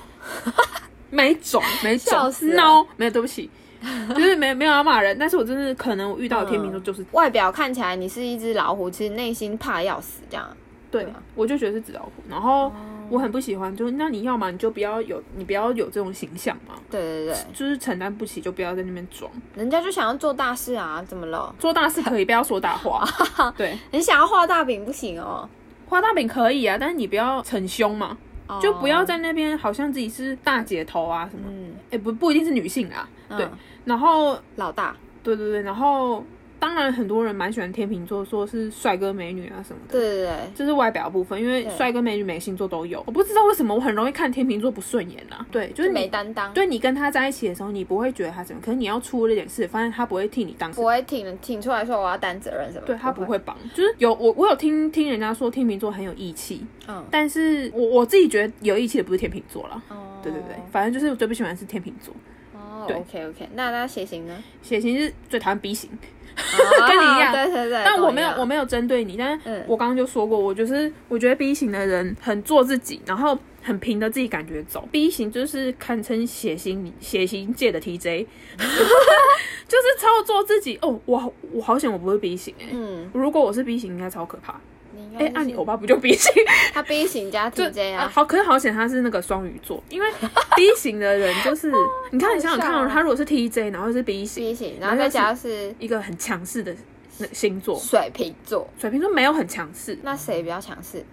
没种，没种。No，没有，对不起，就是没没有要骂人。但是我真的可能我遇到的天秤座就是、嗯、
外表看起来你是一只老虎，其实内心怕要死这样。
对，对我就觉得是纸老虎，然后。Oh. 我很不喜欢，就是那你要嘛，你就不要有，你不要有这种形象嘛。
对对对，
就是承担不起，就不要在那边装。
人家就想要做大事啊，怎么了？
做大事可以，不要说大话。对，
你想要画大饼不行哦，
画大饼可以啊，但是你不要逞凶嘛，就不要在那边好像自己是大姐头啊什么。嗯，哎，不不一定是女性啊，对，然后
老大，
对对对，然后。当然，很多人蛮喜欢天秤座，说是帅哥美女啊什么的。
对对对，
就是外表部分，因为帅哥美女每个星座都有。我不知道为什么我很容易看天秤座不顺眼啊。对，就是
没担当。
对，你跟他在一起的时候，你不会觉得他怎么，可是你要出了点事，发现他不会替你当，
不会挺挺出来说我要担责任什么。
对，他不会帮，就是有我我有听听人家说天秤座很有义气，嗯，但是我我自己觉得有义气的不是天秤座了。哦，对对对，反正就是我最不喜欢的是天秤座。
哦，对，OK OK，那那血型呢？
血型是最讨厌 B 型。跟你一样，
对对对，
但我没有，我没有针对你，但是我刚刚就说过，我就是我觉得 B 型的人很做自己，然后很凭着自己感觉走。B 型就是堪称血型血型界的 TJ，就是超做自己。哦，我我好险我不是 B 型哎，嗯，如果我是 B 型，应该超可怕。哎，按你欧巴不就 B 型？
他 B 型加 TJ 啊，
好，可是好险他是那个双鱼座，因为 B 型的人就是，你看你想想看，他如果是 TJ，然后是 B 型，B 型，
然后再加是
一个很强势的星座，
水瓶座，
水瓶座没有很强势，
那谁比较强势？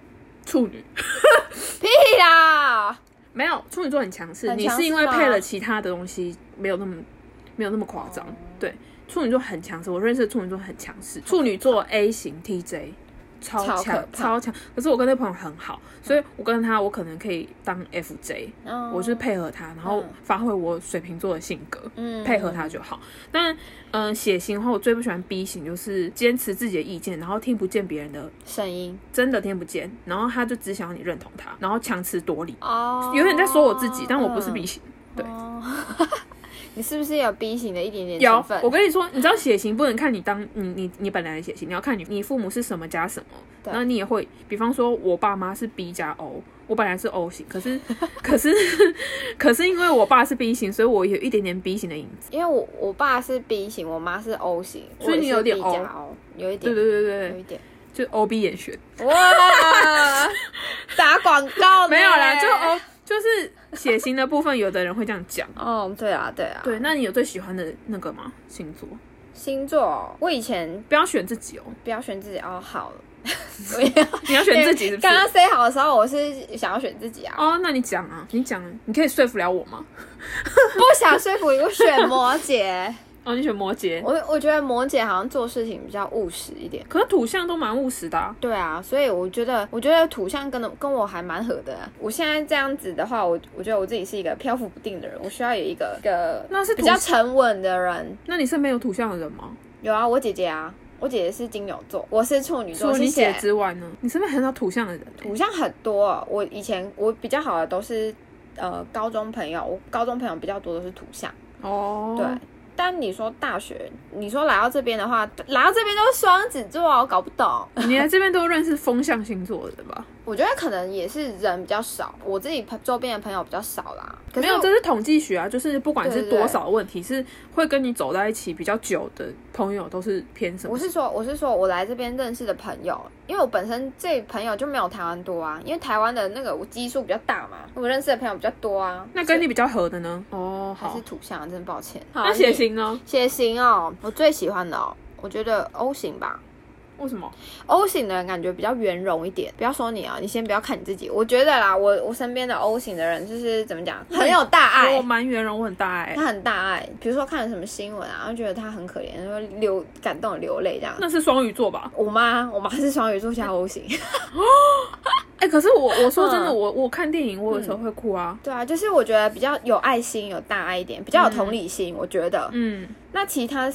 处女，
屁啦，
没有，处女座很强势，你是因为配了其他的东西，没有那么没有那么夸张，对，处女座很强势，我认识的处女座很强势，处女座 A 型 TJ。超强，超强！可是我跟那朋友很好，所以我跟他，我可能可以当 FJ，我就是配合他，然后发挥我水瓶座的性格，嗯配合他就好。但嗯，血型的话，我最不喜欢 B 型，就是坚持自己的意见，然后听不见别人的声音，真的听不见，然后他就只想要你认同他，然后强词夺理，哦有点在说我自己，但我不是 B 型，对。
你是不是有 B 型的一点点成分？
有，我跟你说，你知道血型不能看你当你你你本来的血型，你要看你你父母是什么加什么，对然后你也会，比方说我爸妈是 B 加 O，我本来是 O 型，可是 可是 可是因为我爸是 B 型，所以我有一点点 B 型的影子。
因为我我爸是 B 型，我妈是 O 型，
所以你有点 O，
有一点，
对对对对，
有一点，
就 O B 眼选。
哇，打广告
没有啦，就 O。就是血型的部分，有的人会这样讲。
哦，对啊，对啊。
对，那你有最喜欢的那个吗？星座？
星座，我以前
不要选自己哦，
不要选自己哦。好 了，
你要选自己是不是？
刚刚 say 好的时候，我是想要选自己啊。
哦，那你讲啊，你讲，你可以说服了我吗？
不想说服，我选摩羯。
哦，你选摩羯，
我我觉得摩羯好像做事情比较务实一点，
可是土象都蛮务实的啊。
对啊，所以我觉得，我觉得土象跟跟我还蛮合的啊。我现在这样子的话，我我觉得我自己是一个漂浮不定的人，我需要有一个一个那是比较沉稳的人。
那你身边有土象的人吗？
有啊，我姐姐啊，我姐姐是金牛座，我是处女座。
除了你姐之外呢？你身边很少土象的人，
土象很多。我以前我比较好的都是。呃高中朋友，我高中朋友比较多都是土象哦，对。但你说大学，你说来到这边的话，来到这边都是双子座，我搞不懂。
你来这边都认识风象星座的吧？
我觉得可能也是人比较少，我自己朋周边的朋友比较少啦。可是
没有，这是统计学啊，就是不管是多少问题，是会跟你走在一起比较久的朋友都是偏什么？
我是说，我是说我来这边认识的朋友，因为我本身这朋友就没有台湾多啊，因为台湾的那个我基数比较大嘛，我认识的朋友比较多啊。
那跟你比较合的呢？哦，好，
还是土象，真抱歉。
那血型呢？
血型哦，我最喜欢的哦，我觉得 O 型吧。
为什么
O 型的人感觉比较圆融一点？不要说你啊，你先不要看你自己。我觉得啦，我我身边的 O 型的人就是怎么讲，很有大爱。
我蛮圆融，我很大爱。
他很大爱，比如说看了什么新闻啊，就觉得他很可怜，就流感动流泪这样。
那是双鱼座吧？
我妈，我妈是双鱼座加 O 型。
哎、欸，可是我我说真的，嗯、我我看电影，我有时候会哭啊、嗯。
对啊，就是我觉得比较有爱心、有大爱一点，比较有同理心。嗯、我觉得，嗯，那其他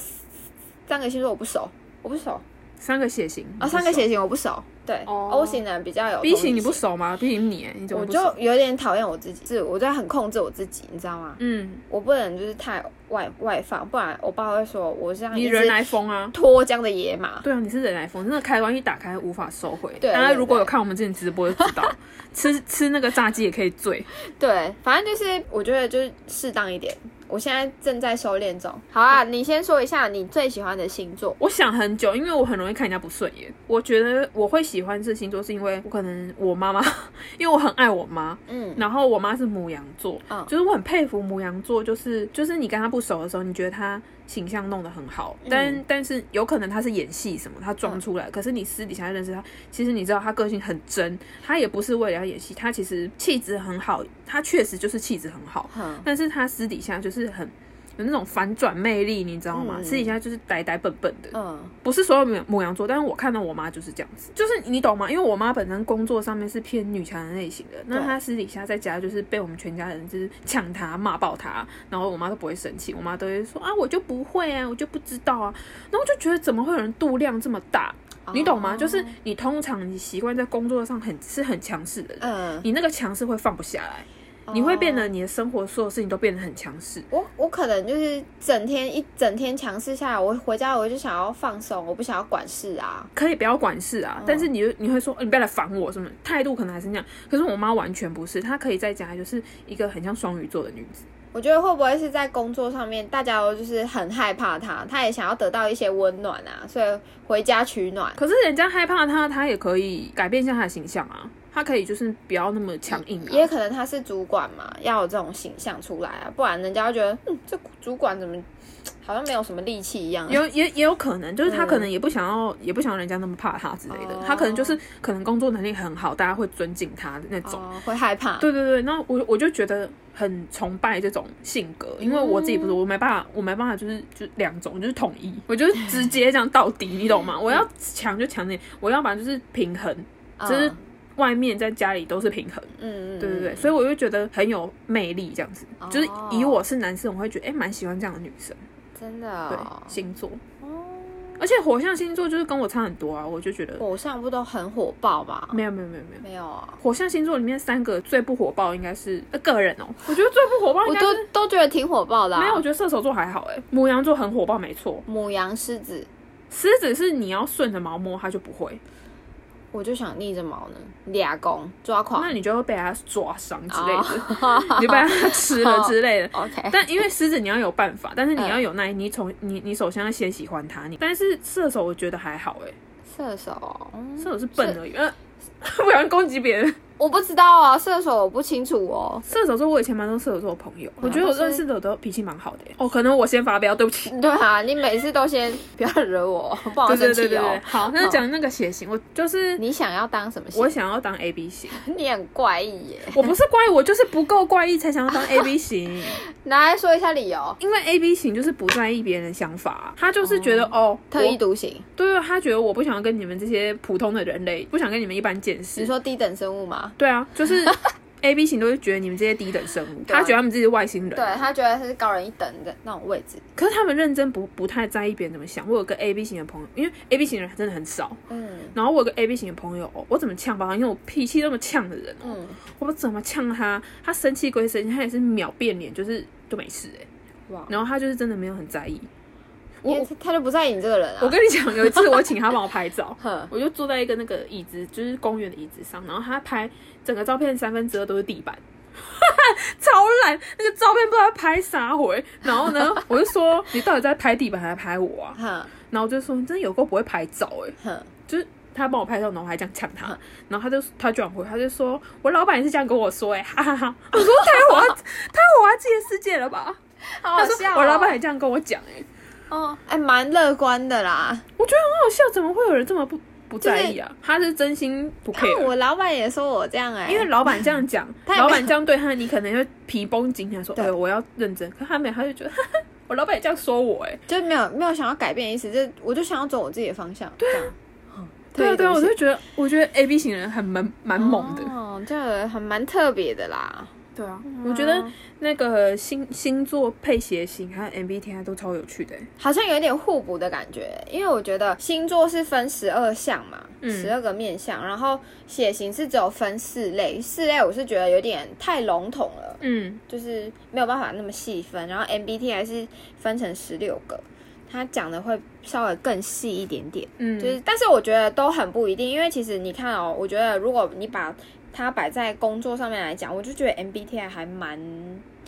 三个星座我不熟，我不熟。
三个血型
啊，三个血型我不熟。对，O 型的人比较有。
B 型你不熟吗？B 型你，你怎么？
我就有点讨厌我自己，是我在很控制我自己，你知道吗？嗯，我不能就是太外外放，不然我爸会说我像
你人来疯啊，
脱缰的野马。
对啊，你是人来疯，真的开关一打开无法收回。对，大家如果有看我们之前直播就知道，吃吃那个炸鸡也可以醉。
对，反正就是我觉得就是适当一点。我现在正在修炼中。好啊，你先说一下你最喜欢的星座。
我想很久，因为我很容易看人家不顺眼。我觉得我会喜欢这星座，是因为我可能我妈妈，因为我很爱我妈，嗯，然后我妈是母羊座，嗯，就是我很佩服母羊座，就是就是你跟他不熟的时候，你觉得他。形象弄得很好，但、嗯、但是有可能他是演戏什么，他装出来。嗯、可是你私底下认识他，其实你知道他个性很真，他也不是为了要演戏，他其实气质很好，他确实就是气质很好。嗯、但是他私底下就是很。有那种反转魅力，你知道吗？私底下就是呆呆笨笨的。嗯，不是所有母羊座，但是我看到我妈就是这样子，就是你懂吗？因为我妈本身工作上面是偏女强人类型的，那她私底下在家就是被我们全家人就是抢她、骂爆她，然后我妈都不会生气，我妈都会说啊，我就不会啊，我就不知道啊，然后就觉得怎么会有人度量这么大？你懂吗？就是你通常你习惯在工作上很是很强势的人，嗯，你那个强势会放不下来。你会变得你的生活所有事情都变得很强势。
我我可能就是整天一整天强势下来，我回家我就想要放松，我不想要管事啊。
可以不要管事啊，但是你你会说，你不要来烦我什么态度可能还是那样。可是我妈完全不是，她可以在家就是一个很像双鱼座的女子。
我觉得会不会是在工作上面，大家都就是很害怕她，她也想要得到一些温暖啊，所以回家取暖。
可是人家害怕她，她也可以改变一下她的形象啊。他可以就是不要那么强硬，
也可能他是主管嘛，要有这种形象出来啊，不然人家会觉得，嗯，这主管怎么好像没有什么力气一样。
有也也有可能，就是他可能也不想要，嗯、也不想要人家那么怕他之类的。哦、他可能就是可能工作能力很好，大家会尊敬他的那种，哦、
会害怕。
对对对，那我我就觉得很崇拜这种性格，因为我自己不是，我没办法，我没办法，就是就两种，就是统一，我就是直接这样到底，你懂吗？我要强就强点，我要把就是平衡，就是。嗯外面在家里都是平衡，嗯嗯，对对对，所以我就觉得很有魅力，这样子，哦、就是以我是男生，我会觉得哎，蛮、欸、喜欢这样的女生，
真的、哦，
对，星座，哦，而且火象星座就是跟我差很多啊，我就觉得
火象不都很火爆吗？
没有没有没有没有。
没有啊，
火象星座里面三个最不火爆应该是个人哦，我觉得最不火爆应该是，
我都都觉得挺火爆的、啊，
没有，我觉得射手座还好哎，母羊座很火爆，没错，
母羊、狮子，
狮子是你要顺着毛摸，它就不会。
我就想逆着毛呢，俩攻抓狂，
那你就会被它抓伤之类的，oh. 你就被它吃了之类的。
Oh. OK，
但因为狮子你要有办法，但是你要有耐，你从你你首先要先喜欢它。你但是射手我觉得还好哎、欸，
射手，
射手是笨而已，呃 不想攻击别人。
我不知道啊，射手我不清楚哦。
射手座我以前蛮多射手座的朋友，我觉得我认识的都脾气蛮好的。哦，可能我先发飙，对不起。
对啊，你每次都先不要惹我，不好生气哦。
好，那讲那个血型，我就是
你想要当什么型？
我想要当 A B 型。
你很怪异耶。
我不是怪异，我就是不够怪异才想要当 A B 型。
拿来说一下理由。
因为 A B 型就是不在意别人的想法，他就是觉得哦，
特立独行。
对啊，他觉得我不想要跟你们这些普通的人类，不想跟你们一般见识。
你说低等生物吗？
对啊，就是。A B 型都会觉得你们这些低等生物，他觉得他们自己是外星人，
对他觉得他是高人一等的那种位置。
可是他们认真不不太在意别人怎么想。我有个 A B 型的朋友，因为 A B 型的人真的很少，嗯。然后我有个 A B 型的朋友，我怎么呛吧？因为我脾气那么呛的人，嗯，我怎么呛他？他生气归生气，他也是秒变脸，就是都没事哎、欸。哇！然后他就是真的没有很在意。
我他就不在意你这个人啊！
我跟你讲，有一次我请他帮我拍照，我就坐在一个那个椅子，就是公园的椅子上，然后他拍整个照片三分之二都是地板，超烂，那个照片不知道拍啥回。然后呢，我就说你到底在拍地板还是拍我啊？然后我就说你真的有够不会拍照哎、欸，就是他帮我拍照，然后我还这样抢他，然后他就他转回，他就说我老板也是这样跟我说哎、欸，哈哈哈！我说太滑太滑稽的世界了吧？
好好笑、哦，
我老板也这样跟我讲哎、欸。
哦，哎，蛮乐观的啦。
我觉得很好笑，怎么会有人这么不不在意啊？就是、他是真心不 care。
我老板也说我这样哎、欸，
因为老板这样讲，老板这样对他，你可能会皮绷紧，他说：“对，我要认真。”可他没有，他就觉得 我老板也这样说我、欸，哎，
就没有没有想要改变意思，就我就想要走我自己的方向。
对啊，对啊，对啊，我就觉得，我觉得 A B 型人很蛮蛮猛的，
哦，这个很蛮特别的啦。
对啊，我觉得那个星星座配血型还有 MBTI 都超有趣的，
好像有点互补的感觉。因为我觉得星座是分十二项嘛，十二个面相，然后血型是只有分四类，四类我是觉得有点太笼统了，嗯，就是没有办法那么细分。然后 MBTI 是分成十六个，他讲的会稍微更细一点点，嗯，就是但是我觉得都很不一定，因为其实你看哦，我觉得如果你把它摆在工作上面来讲，我就觉得 MBTI 还蛮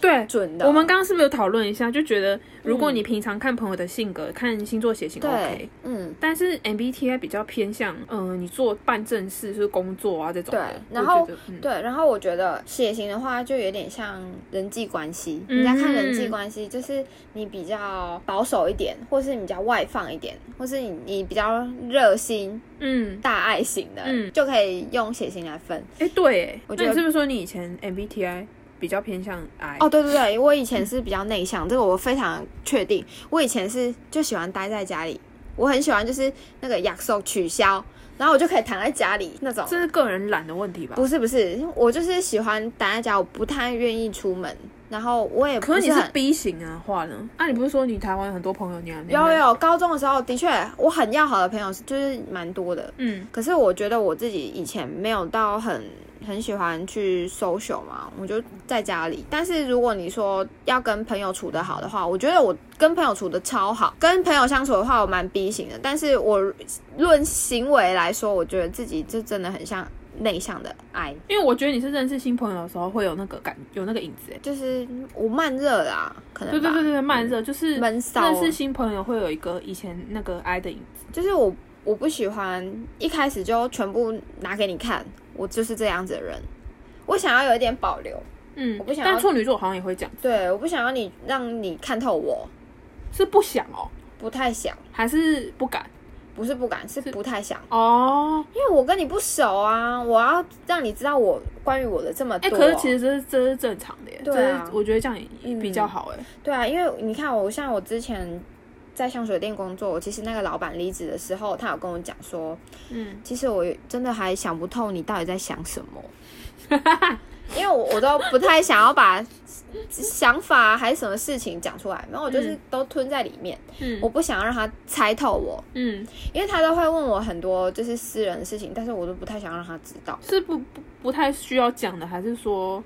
对准的。
我们刚刚是不是有讨论一下，就觉得如果你平常看朋友的性格、嗯、看星座血型 OK，嗯，但是 MBTI 比较偏向，嗯、呃，你做办正事是工作啊这种。
对，然后、嗯、对，然后我觉得血型的话就有点像人际关系。你在看人际关系，就是你比较保守一点，或是你比较外放一点，或是你你比较热心。嗯，大爱型的，嗯，就可以用血型来分。
哎、欸，对，我觉得是不是说你以前 MBTI 比较偏向 I？
哦，对对对，我以前是比较内向，嗯、这个我非常确定。我以前是就喜欢待在家里，我很喜欢就是那个约束取消，然后我就可以躺在家里那种。
这是个人懒的问题吧？
不是不是，我就是喜欢待在家，我不太愿意出门。然后我也
可是你是 B 型啊，话呢？啊，你不是说你台湾很多朋友，你还
有有高中的时候的确，我很要好的朋友就是蛮多的，嗯。可是我觉得我自己以前没有到很很喜欢去 social 嘛，我就在家里。但是如果你说要跟朋友处得好的话，我觉得我跟朋友处得超好。跟朋友相处的话，我蛮 B 型的。但是我论行为来说，我觉得自己就真的很像。内向的 I，
因为我觉得你是认识新朋友的时候会有那个感，有那个影子，
就是我慢热啦，可能
对对对对慢热就是闷骚。认识新朋友会有一个以前那个 I 的影子，
就是我我不喜欢一开始就全部拿给你看，我就是这样子的人，我想要有一点保留，嗯，我不想要。
但处女座好像也会讲，
对，我不想要你让你看透我，
是不想哦，
不太想，
还是不敢。
不是不敢，是不太想哦，因为我跟你不熟啊，我要让你知道我关于我的这么多。哎、
欸，可是其实这是这是正常的耶，对啊，我觉得这样也比较好哎、嗯。
对啊，因为你看我像我之前在香水店工作，其实那个老板离职的时候，他有跟我讲说，嗯，其实我真的还想不透你到底在想什么，因为我我都不太想要把。想法还是什么事情讲出来，然后我就是都吞在里面。嗯，我不想要让他猜透我。嗯，因为他都会问我很多就是私人的事情，但是我都不太想让他知道。
是不不不太需要讲的，还是说，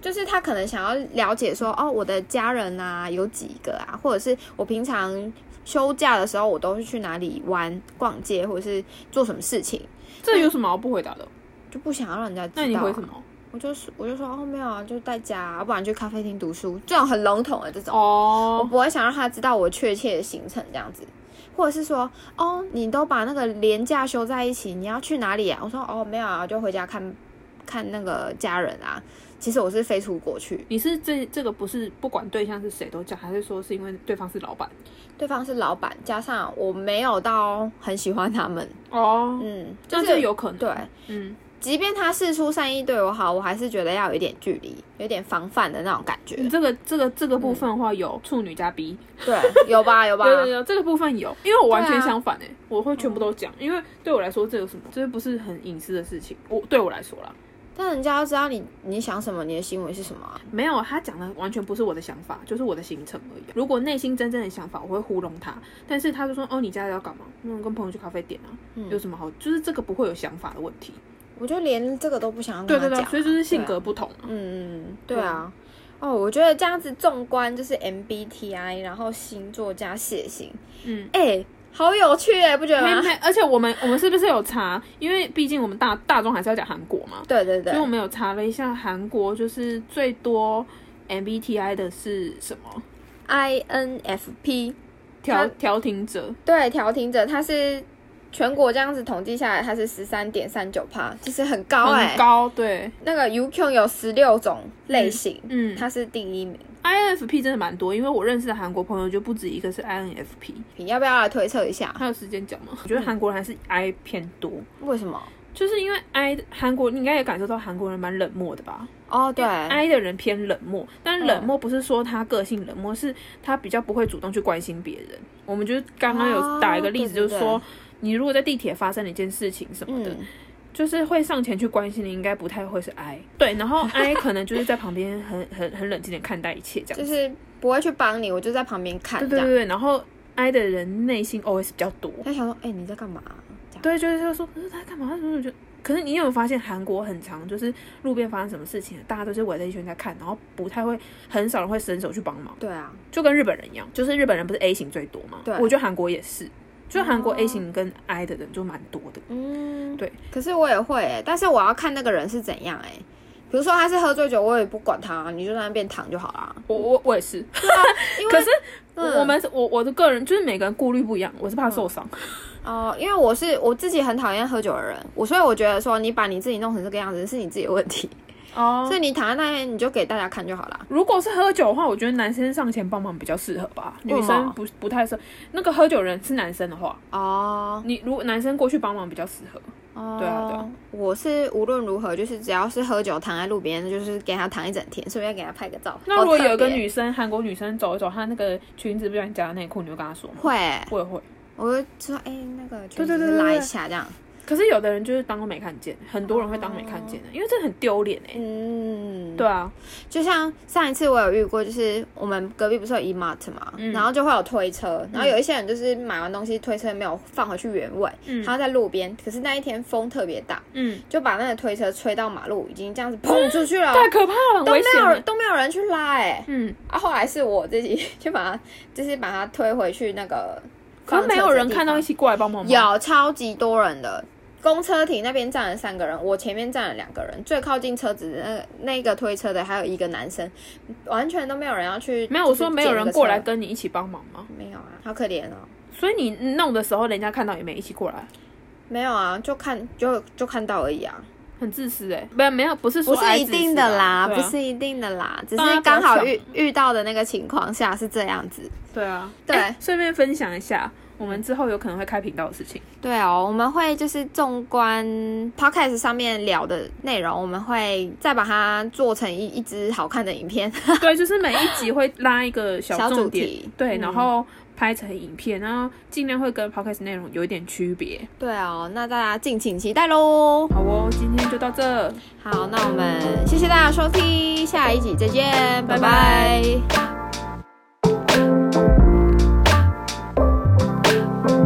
就是他可能想要了解说，哦，我的家人啊有几个啊，或者是我平常休假的时候，我都是去哪里玩、逛街，或者是做什么事情。
这有什么不回答的？
就不想要让人家知道。
那你回什么？
我就是，我就说哦，没有啊，就在家，啊，不然去咖啡厅读书，这种很笼统的这种，oh. 我不会想让他知道我确切的行程这样子，或者是说哦，你都把那个连假休在一起，你要去哪里啊？我说哦，没有啊，就回家看看那个家人啊。其实我是飞出国去。
你是这这个不是不管对象是谁都讲，还是说是因为对方是老板？
对方是老板，加上我没有到很喜欢他们哦，嗯，
就是这有可能
对，嗯。即便他事出善意对我好，我还是觉得要有一点距离，有点防范的那种感觉。
你这个这个这个部分的话，有处女加 B，
对，有吧 有吧？
有有有，这个部分有，因为我完全相反哎、欸，我会全部都讲，因为对我来说这有什么，这不是很隐私的事情。我对我来说啦，
但人家要知道你你想什么，你的行为是什么啊？
没有，他讲的完全不是我的想法，就是我的行程而已。如果内心真正的想法，我会糊弄他。但是他就说：“哦，你家里要干嘛？嗯，跟朋友去咖啡店啊，嗯、有什么好？就是这个不会有想法的问题。”
我就连这个都不想要跟
他讲。对对对，所以就是性格不同、啊。
嗯嗯，对啊。哦，我觉得这样子纵观就是 MBTI，然后星座加血型，嗯，哎、欸。好有趣哎，不觉得吗？
而且我们我们是不是有查？因为毕竟我们大大众还是要讲韩国嘛。
对对对。
所以我们有查了一下韩国，就是最多 MBTI 的是什么
？INFP
调调停者。
对，调停者，他是全国这样子统计下来，他是十三点三九趴，其实很高哎，
很高。对，
那个 UQ 有十六种类型，嗯，它是第一名。
INFP 真的蛮多，因为我认识的韩国朋友就不止一个是 INFP。
你要不要来推测一下？
还有时间讲吗？我觉得韩国人还是 I 偏多。
为什么？
就是因为 I 韩国，你应该也感受到韩国人蛮冷漠的吧？
哦，对
，I 的人偏冷漠，但冷漠不是说他个性冷漠，是他比较不会主动去关心别人。我们就刚刚有打一个例子，就是说，你如果在地铁发生了一件事情什么的。就是会上前去关心的，应该不太会是 I。对，然后 I 可能就是在旁边很 很很冷静的看待一切，这样
就是不会去帮你，我就在旁边看。
对对对，然后 I 的人内心 OS 比较多，
他想说，哎、欸，你在干嘛？
对，就是他说，他在干嘛？他怎么就？可是你有没有发现韩国很长，就是路边发生什么事情，大家都是围在一圈在看，然后不太会，很少人会伸手去帮忙。
对啊，
就跟日本人一样，就是日本人不是 A 型最多吗？对，我觉得韩国也是。就韩国 A 型跟 I 的人就蛮多的，嗯，对。
可是我也会哎、欸，但是我要看那个人是怎样哎、欸。比如说他是喝醉酒，我也不管他，你就在那边躺就好啦。
我我我也是。可是我们我我的个人就是每个人顾虑不一样，我是怕受伤。
哦、嗯呃，因为我是我自己很讨厌喝酒的人，我所以我觉得说你把你自己弄成这个样子是你自己的问题。哦，所以你躺在那边，你就给大家看就好了。
如果是喝酒的话，我觉得男生上前帮忙比较适合吧，女生不不太适合。那个喝酒人是男生的话，哦，你如果男生过去帮忙比较适合。哦，对啊，对啊。
我是无论如何，就是只要是喝酒躺在路边，就是给他躺一整天，顺便给他拍个照。
那如果有一个女生，韩国女生走一走，她那个裙子不小心夹到内裤，你会跟她说吗？
会，
会会。
我会说，哎、欸，那个裙子拉一下这样。
可是有的人就是当没看见，很多人会当没看见的，因为这很丢脸哎。嗯，对啊，
就像上一次我有遇过，就是我们隔壁不是有 E-Mart 嘛，嗯、然后就会有推车，然后有一些人就是买完东西推车没有放回去原位，嗯，他在路边，可是那一天风特别大，嗯，就把那个推车吹到马路，已经这样子砰出去了，
太可怕了，
都没有都没有人去拉哎，嗯，啊，后来是我自己去把它，就是把它推回去那个，
可是没有人看到一起过来帮忙吗？
有超级多人的。公车亭那边站了三个人，我前面站了两个人，最靠近车子的那个那个推车的还有一个男生，完全都没有人要去。
没有，我说没有人过来跟你一起帮忙吗？
没有啊，好可怜哦。
所以你弄的时候，人家看到也没一起过来？
没有啊，就看就就看到而已啊，
很自私哎。没有没有，不是说
不是一定的啦，不是一定的啦，只是刚好遇遇到的那个情况下是这样子。
对啊，
对，
顺便分享一下。我们之后有可能会开频道的事情。
对哦，我们会就是纵观 Podcast 上面聊的内容，我们会再把它做成一一支好看的影片。
对，就是每一集会拉一个小重点，对，然后拍成影片，然后尽量会跟 Podcast 内容有一点区别。
对哦，那大家敬请期待喽。
好哦，今天就到这。
好，那我们谢谢大家收听，下一集再见，拜拜。拜拜。